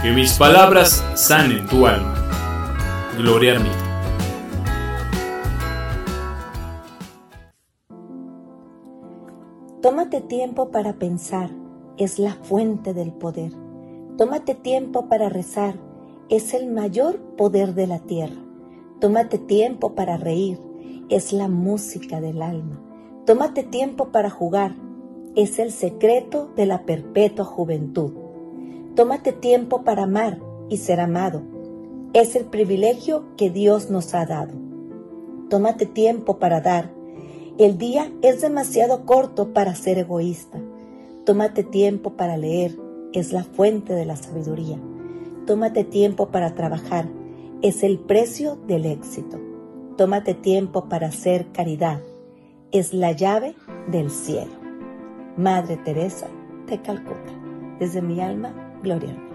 Que mis palabras sanen tu alma. Gloria a mí. Tómate tiempo para pensar, es la fuente del poder. Tómate tiempo para rezar, es el mayor poder de la tierra. Tómate tiempo para reír, es la música del alma. Tómate tiempo para jugar, es el secreto de la perpetua juventud. Tómate tiempo para amar y ser amado, es el privilegio que Dios nos ha dado. Tómate tiempo para dar, el día es demasiado corto para ser egoísta. Tómate tiempo para leer, es la fuente de la sabiduría. Tómate tiempo para trabajar, es el precio del éxito. Tómate tiempo para hacer caridad, es la llave del cielo. Madre Teresa de Calcuta, desde mi alma, gloria